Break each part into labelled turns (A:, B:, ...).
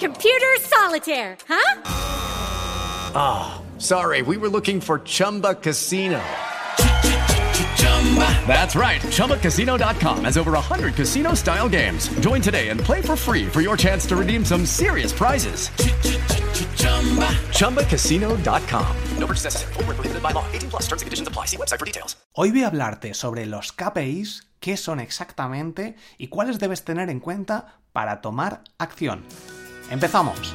A: Computer solitaire, huh?
B: Ah, sorry. We were looking for Chumba Casino. That's right. ChumbaCasino.com has over 100 casino style games. Join today and play for free for your chance to redeem some serious prizes. ChumbaCasino.com. No purchase necessary. Void where prohibited by law. 18 plus terms and conditions apply. See website for details.
C: Hoy voy a hablarte sobre los KPIs, qué son exactamente y cuáles debes tener en cuenta para tomar acción. ¡Empezamos!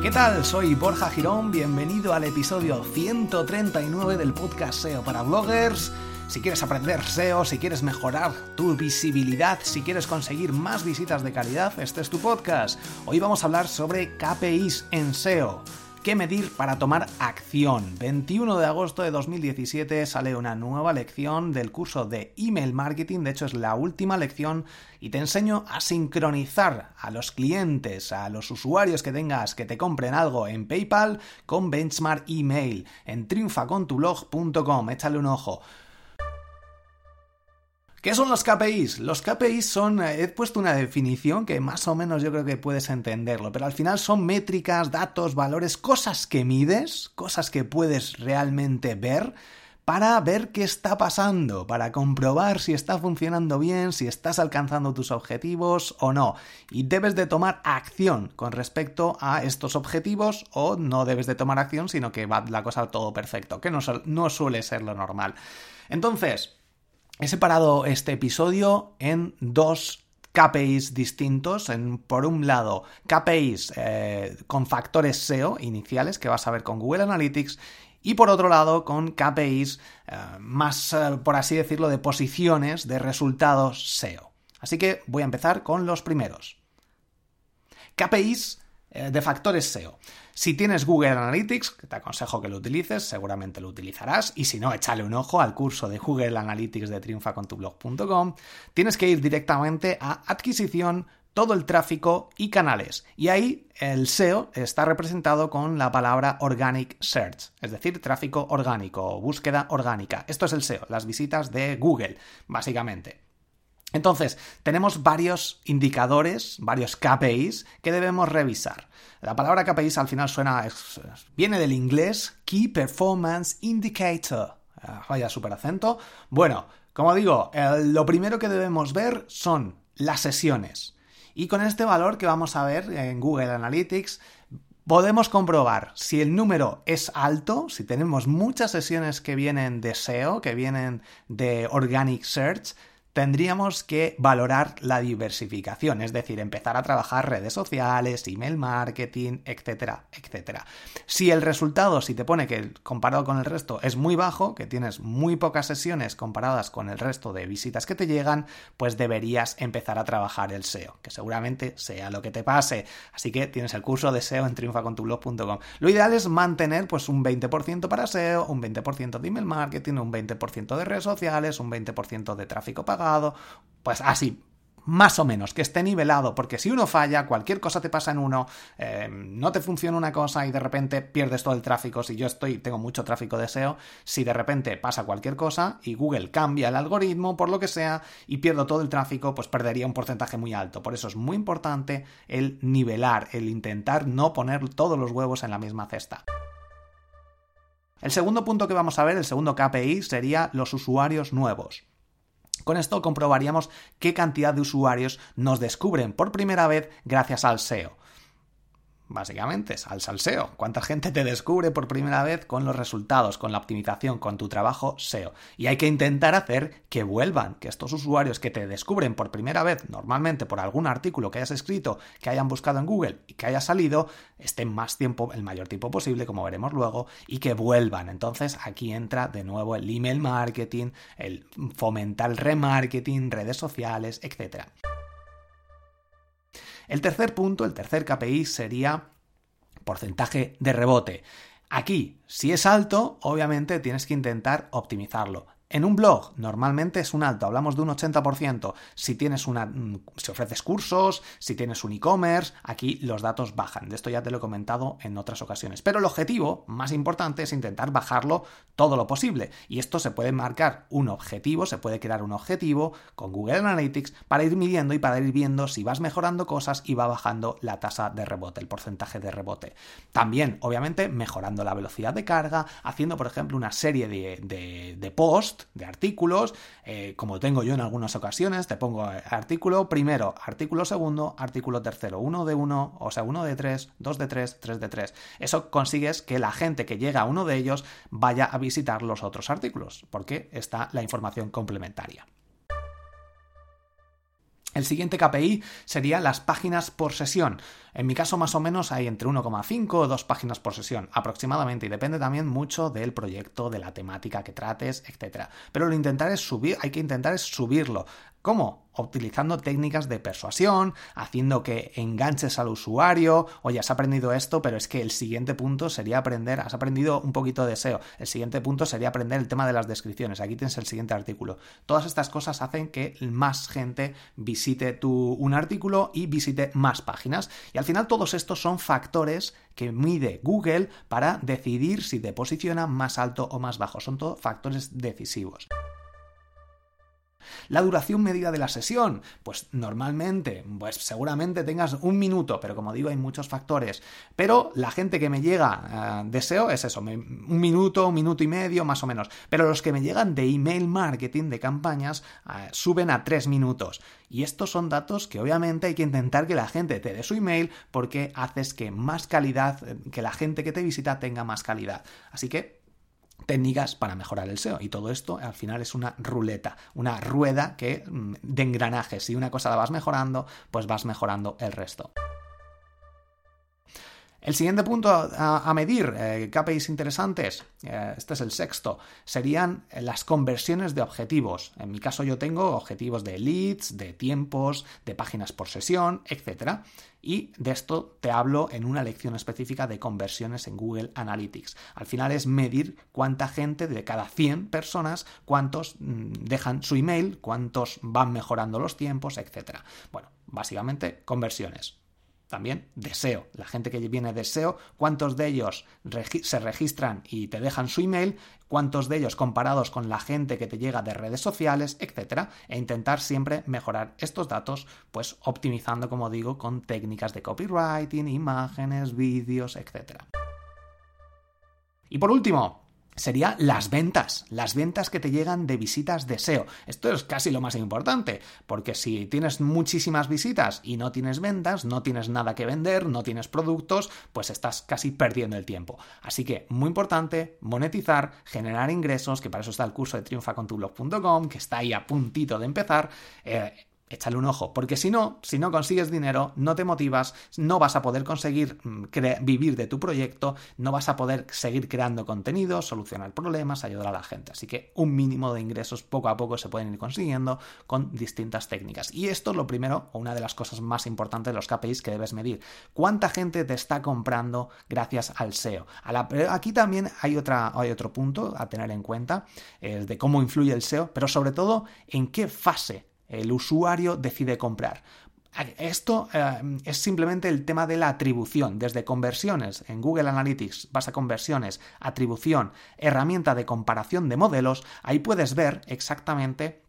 C: ¿Qué tal? Soy Borja Girón, bienvenido al episodio 139 del podcast SEO para bloggers. Si quieres aprender SEO, si quieres mejorar tu visibilidad, si quieres conseguir más visitas de calidad, este es tu podcast. Hoy vamos a hablar sobre KPIs en SEO. ¿Qué medir para tomar acción? 21 de agosto de 2017 sale una nueva lección del curso de email marketing, de hecho es la última lección y te enseño a sincronizar a los clientes, a los usuarios que tengas que te compren algo en PayPal con Benchmark Email en triunfacontublog.com, échale un ojo. ¿Qué son los KPIs? Los KPIs son, eh, he puesto una definición que más o menos yo creo que puedes entenderlo, pero al final son métricas, datos, valores, cosas que mides, cosas que puedes realmente ver para ver qué está pasando, para comprobar si está funcionando bien, si estás alcanzando tus objetivos o no. Y debes de tomar acción con respecto a estos objetivos o no debes de tomar acción, sino que va la cosa todo perfecto, que no, no suele ser lo normal. Entonces, He separado este episodio en dos KPIs distintos. En, por un lado, KPIs eh, con factores SEO iniciales que vas a ver con Google Analytics. Y por otro lado, con KPIs eh, más, eh, por así decirlo, de posiciones de resultados SEO. Así que voy a empezar con los primeros. KPIs de factores SEO. Si tienes Google Analytics, que te aconsejo que lo utilices, seguramente lo utilizarás, y si no, échale un ojo al curso de Google Analytics de triunfacontublog.com, tienes que ir directamente a adquisición, todo el tráfico y canales. Y ahí el SEO está representado con la palabra Organic Search, es decir, tráfico orgánico o búsqueda orgánica. Esto es el SEO, las visitas de Google, básicamente. Entonces, tenemos varios indicadores, varios KPIs que debemos revisar. La palabra KPIs al final suena, viene del inglés Key Performance Indicator. Ah, vaya super acento. Bueno, como digo, lo primero que debemos ver son las sesiones. Y con este valor que vamos a ver en Google Analytics, podemos comprobar si el número es alto, si tenemos muchas sesiones que vienen de SEO, que vienen de Organic Search, tendríamos que valorar la diversificación, es decir, empezar a trabajar redes sociales, email marketing, etcétera, etcétera. Si el resultado, si te pone que comparado con el resto es muy bajo, que tienes muy pocas sesiones comparadas con el resto de visitas que te llegan, pues deberías empezar a trabajar el SEO, que seguramente sea lo que te pase. Así que tienes el curso de SEO en triunfacontublog.com. Lo ideal es mantener pues un 20% para SEO, un 20% de email marketing, un 20% de redes sociales, un 20% de tráfico pagado pues así, más o menos, que esté nivelado, porque si uno falla, cualquier cosa te pasa en uno, eh, no te funciona una cosa y de repente pierdes todo el tráfico. Si yo estoy, tengo mucho tráfico de SEO, si de repente pasa cualquier cosa y Google cambia el algoritmo por lo que sea y pierdo todo el tráfico, pues perdería un porcentaje muy alto. Por eso es muy importante el nivelar, el intentar no poner todos los huevos en la misma cesta. El segundo punto que vamos a ver, el segundo KPI, sería los usuarios nuevos. Con esto comprobaríamos qué cantidad de usuarios nos descubren por primera vez gracias al SEO. Básicamente, al salseo. ¿Cuánta gente te descubre por primera vez con los resultados, con la optimización, con tu trabajo SEO? Y hay que intentar hacer que vuelvan, que estos usuarios que te descubren por primera vez, normalmente por algún artículo que hayas escrito, que hayan buscado en Google y que haya salido, estén más tiempo, el mayor tiempo posible, como veremos luego, y que vuelvan. Entonces aquí entra de nuevo el email marketing, el fomentar el remarketing, redes sociales, etc. El tercer punto, el tercer KPI sería porcentaje de rebote. Aquí, si es alto, obviamente tienes que intentar optimizarlo. En un blog normalmente es un alto, hablamos de un 80%. Si tienes una mm, si ofreces cursos, si tienes un e-commerce, aquí los datos bajan. De esto ya te lo he comentado en otras ocasiones. Pero el objetivo más importante es intentar bajarlo todo lo posible. Y esto se puede marcar un objetivo, se puede crear un objetivo con Google Analytics para ir midiendo y para ir viendo si vas mejorando cosas y va bajando la tasa de rebote, el porcentaje de rebote. También, obviamente, mejorando la velocidad de carga, haciendo, por ejemplo, una serie de, de, de posts de artículos, eh, como tengo yo en algunas ocasiones, te pongo eh, artículo primero, artículo segundo, artículo tercero, uno de uno, o sea, uno de tres, dos de tres, tres de tres. Eso consigues que la gente que llega a uno de ellos vaya a visitar los otros artículos, porque está la información complementaria. El siguiente KPI sería las páginas por sesión. En mi caso más o menos hay entre 1,5 o 2 páginas por sesión aproximadamente y depende también mucho del proyecto, de la temática que trates, etc. Pero lo intentar es subir, hay que intentar es subirlo. ¿Cómo? utilizando técnicas de persuasión, haciendo que enganches al usuario, oye, has aprendido esto, pero es que el siguiente punto sería aprender, has aprendido un poquito de SEO, el siguiente punto sería aprender el tema de las descripciones, aquí tienes el siguiente artículo. Todas estas cosas hacen que más gente visite tu, un artículo y visite más páginas. Y al final todos estos son factores que mide Google para decidir si te posiciona más alto o más bajo. Son todos factores decisivos. La duración medida de la sesión, pues normalmente, pues seguramente tengas un minuto, pero como digo, hay muchos factores. Pero la gente que me llega uh, de SEO es eso, un minuto, un minuto y medio, más o menos. Pero los que me llegan de email marketing, de campañas, uh, suben a tres minutos. Y estos son datos que obviamente hay que intentar que la gente te dé su email porque haces que más calidad, que la gente que te visita tenga más calidad. Así que técnicas para mejorar el SEO. Y todo esto al final es una ruleta, una rueda que, mm, de engranajes. Si una cosa la vas mejorando, pues vas mejorando el resto. El siguiente punto a, medir, eh, KPIs interesantes, eh, este es el sexto, serían las conversiones de objetivos. En mi caso yo tengo objetivos de leads, de tiempos, de páginas por sesión, etc. Y de esto te hablo en una lección específica de conversiones en Google Analytics. Al final es medir cuánta gente de cada 100 personas, cuántos mm, dejan su email, cuántos van mejorando los tiempos, etc. Bueno, básicamente conversiones también deseo. La gente que viene deseo, cuántos de ellos se registran y te dejan su email, cuántos de ellos comparados con la gente que te llega de redes sociales, etcétera, e intentar siempre mejorar estos datos, pues optimizando, como digo, con técnicas de copywriting, imágenes, vídeos, etcétera. Y por último, sería las ventas, las ventas que te llegan de visitas de SEO. Esto es casi lo más importante, porque si tienes muchísimas visitas y no tienes ventas, no tienes nada que vender, no tienes productos, pues estás casi perdiendo el tiempo. Así que muy importante, monetizar, generar ingresos, que para eso está el curso de triunfacontublog.com, que está ahí a puntito de empezar. Eh, échale un ojo, porque si no, si no consigues dinero, no te motivas, no vas a poder conseguir mm, vivir de tu proyecto, no vas a poder seguir creando contenido, solucionar problemas, ayudar a la gente. Así que un mínimo de ingresos poco a poco se pueden ir consiguiendo con distintas técnicas. Y esto es lo primero, o una de las cosas más importantes de los KPIs que debes medir. ¿Cuánta gente te está comprando gracias al SEO? aquí también hay, otra, hay otro punto a tener en cuenta, es de cómo influye el SEO, pero sobre todo en qué fase el usuario decide comprar. Esto eh, es simplemente el tema de la atribución, desde conversiones en Google Analytics, base a conversiones, atribución, herramienta de comparación de modelos, ahí puedes ver exactamente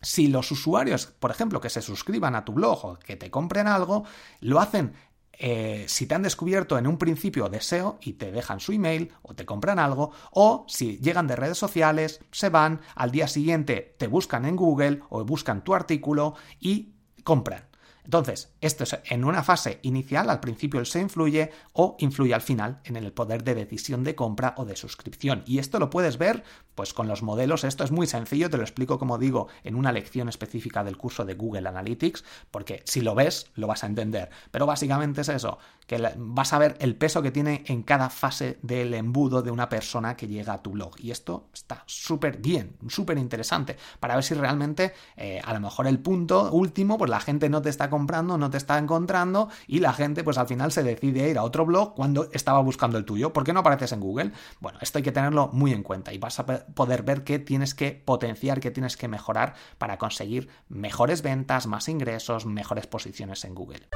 C: si los usuarios, por ejemplo, que se suscriban a tu blog o que te compren algo, lo hacen eh, si te han descubierto en un principio deseo y te dejan su email o te compran algo, o si llegan de redes sociales, se van, al día siguiente te buscan en Google o buscan tu artículo y compran. Entonces, esto es en una fase inicial, al principio el SEO influye o influye al final en el poder de decisión de compra o de suscripción. Y esto lo puedes ver pues con los modelos, esto es muy sencillo, te lo explico como digo en una lección específica del curso de Google Analytics, porque si lo ves lo vas a entender. Pero básicamente es eso, que vas a ver el peso que tiene en cada fase del embudo de una persona que llega a tu blog. Y esto está súper bien, súper interesante, para ver si realmente eh, a lo mejor el punto último, pues la gente no te está comprando, no te está encontrando y la gente pues al final se decide ir a otro blog cuando estaba buscando el tuyo. ¿Por qué no apareces en Google? Bueno, esto hay que tenerlo muy en cuenta y vas a poder ver qué tienes que potenciar, qué tienes que mejorar para conseguir mejores ventas, más ingresos, mejores posiciones en Google.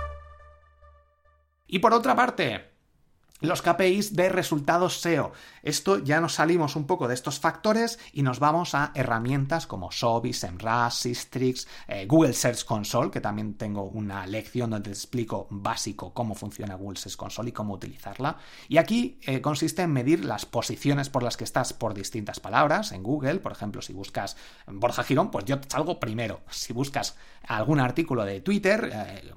C: Y por otra parte, los KPIs de resultados SEO. Esto ya nos salimos un poco de estos factores y nos vamos a herramientas como Sobi, SEMrush, Sistrix, eh, Google Search Console, que también tengo una lección donde te explico básico cómo funciona Google Search Console y cómo utilizarla. Y aquí eh, consiste en medir las posiciones por las que estás por distintas palabras en Google. Por ejemplo, si buscas Borja Girón, pues yo salgo primero. Si buscas algún artículo de Twitter, eh,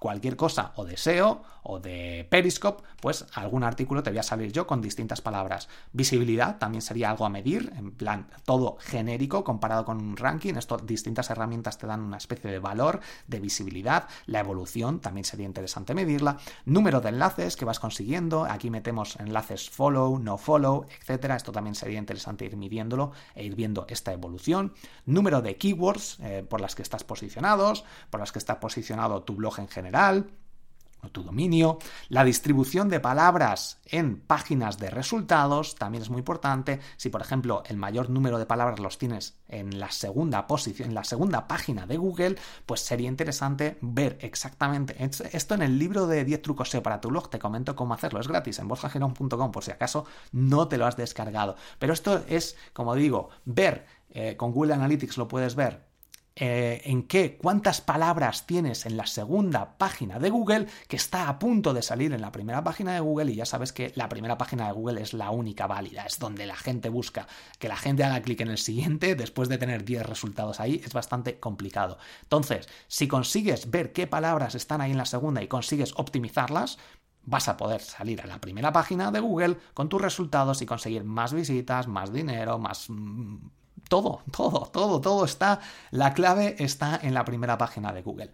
C: cualquier cosa o de SEO o de Periscope, pues algún artículo te voy a salir yo con distintas palabras. Visibilidad también sería algo a medir, en plan todo genérico comparado con un ranking. Esto, distintas herramientas te dan una especie de valor de visibilidad. La evolución también sería interesante medirla. Número de enlaces que vas consiguiendo. Aquí metemos enlaces follow, no follow, etcétera. Esto también sería interesante ir midiéndolo e ir viendo esta evolución. Número de keywords eh, por las que estás posicionados, por las que está posicionado tu blog en general o tu dominio. La distribución de palabras en páginas de resultados también es muy importante. Si, por ejemplo, el mayor número de palabras los tienes en la segunda posición, en la segunda página de Google, pues sería interesante ver exactamente esto en el libro de 10 trucos SEO para tu blog. Te comento cómo hacerlo. Es gratis en borjagerón.com por si acaso no te lo has descargado. Pero esto es, como digo, ver eh, con Google Analytics lo puedes ver eh, en qué, cuántas palabras tienes en la segunda página de Google que está a punto de salir en la primera página de Google y ya sabes que la primera página de Google es la única válida, es donde la gente busca. Que la gente haga clic en el siguiente después de tener 10 resultados ahí es bastante complicado. Entonces, si consigues ver qué palabras están ahí en la segunda y consigues optimizarlas, vas a poder salir a la primera página de Google con tus resultados y conseguir más visitas, más dinero, más mm, todo, todo, todo, todo está, la clave está en la primera página de Google.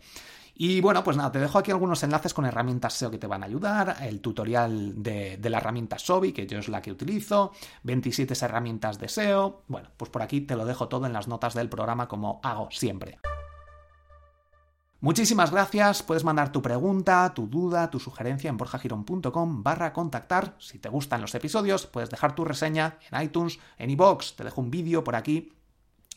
C: Y bueno, pues nada, te dejo aquí algunos enlaces con herramientas SEO que te van a ayudar, el tutorial de, la herramienta Sobi, que yo es la que utilizo, 27 herramientas de SEO, bueno, pues por aquí te lo dejo todo en las notas del programa como hago siempre. Muchísimas gracias, puedes mandar tu pregunta, tu duda, tu sugerencia en borjagirón.com barra contactar. Si te gustan los episodios, puedes dejar tu reseña en iTunes, en iVoox, te dejo un vídeo por aquí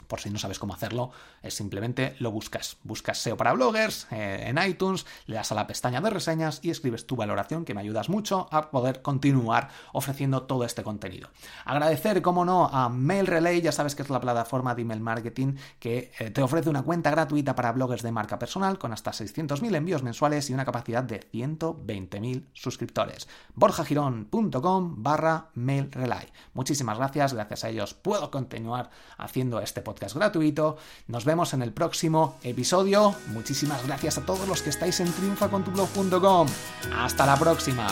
C: por si no sabes cómo hacerlo, es simplemente lo buscas. Buscas SEO para bloggers eh, en iTunes, le das a la pestaña de reseñas y escribes tu valoración, que me ayudas mucho a poder continuar ofreciendo todo este contenido. Agradecer, como no, a Mail Relay, ya sabes que es la plataforma de email marketing que eh, te ofrece una cuenta gratuita para bloggers de marca personal con hasta 600.000 envíos mensuales y una capacidad de 120.000 suscriptores. borjagirón.com barra Mail Relay. Muchísimas gracias, gracias a ellos puedo continuar haciendo este podcast es gratuito. Nos vemos en el próximo episodio. Muchísimas gracias a todos los que estáis en triunfacontublog.com. Hasta la próxima.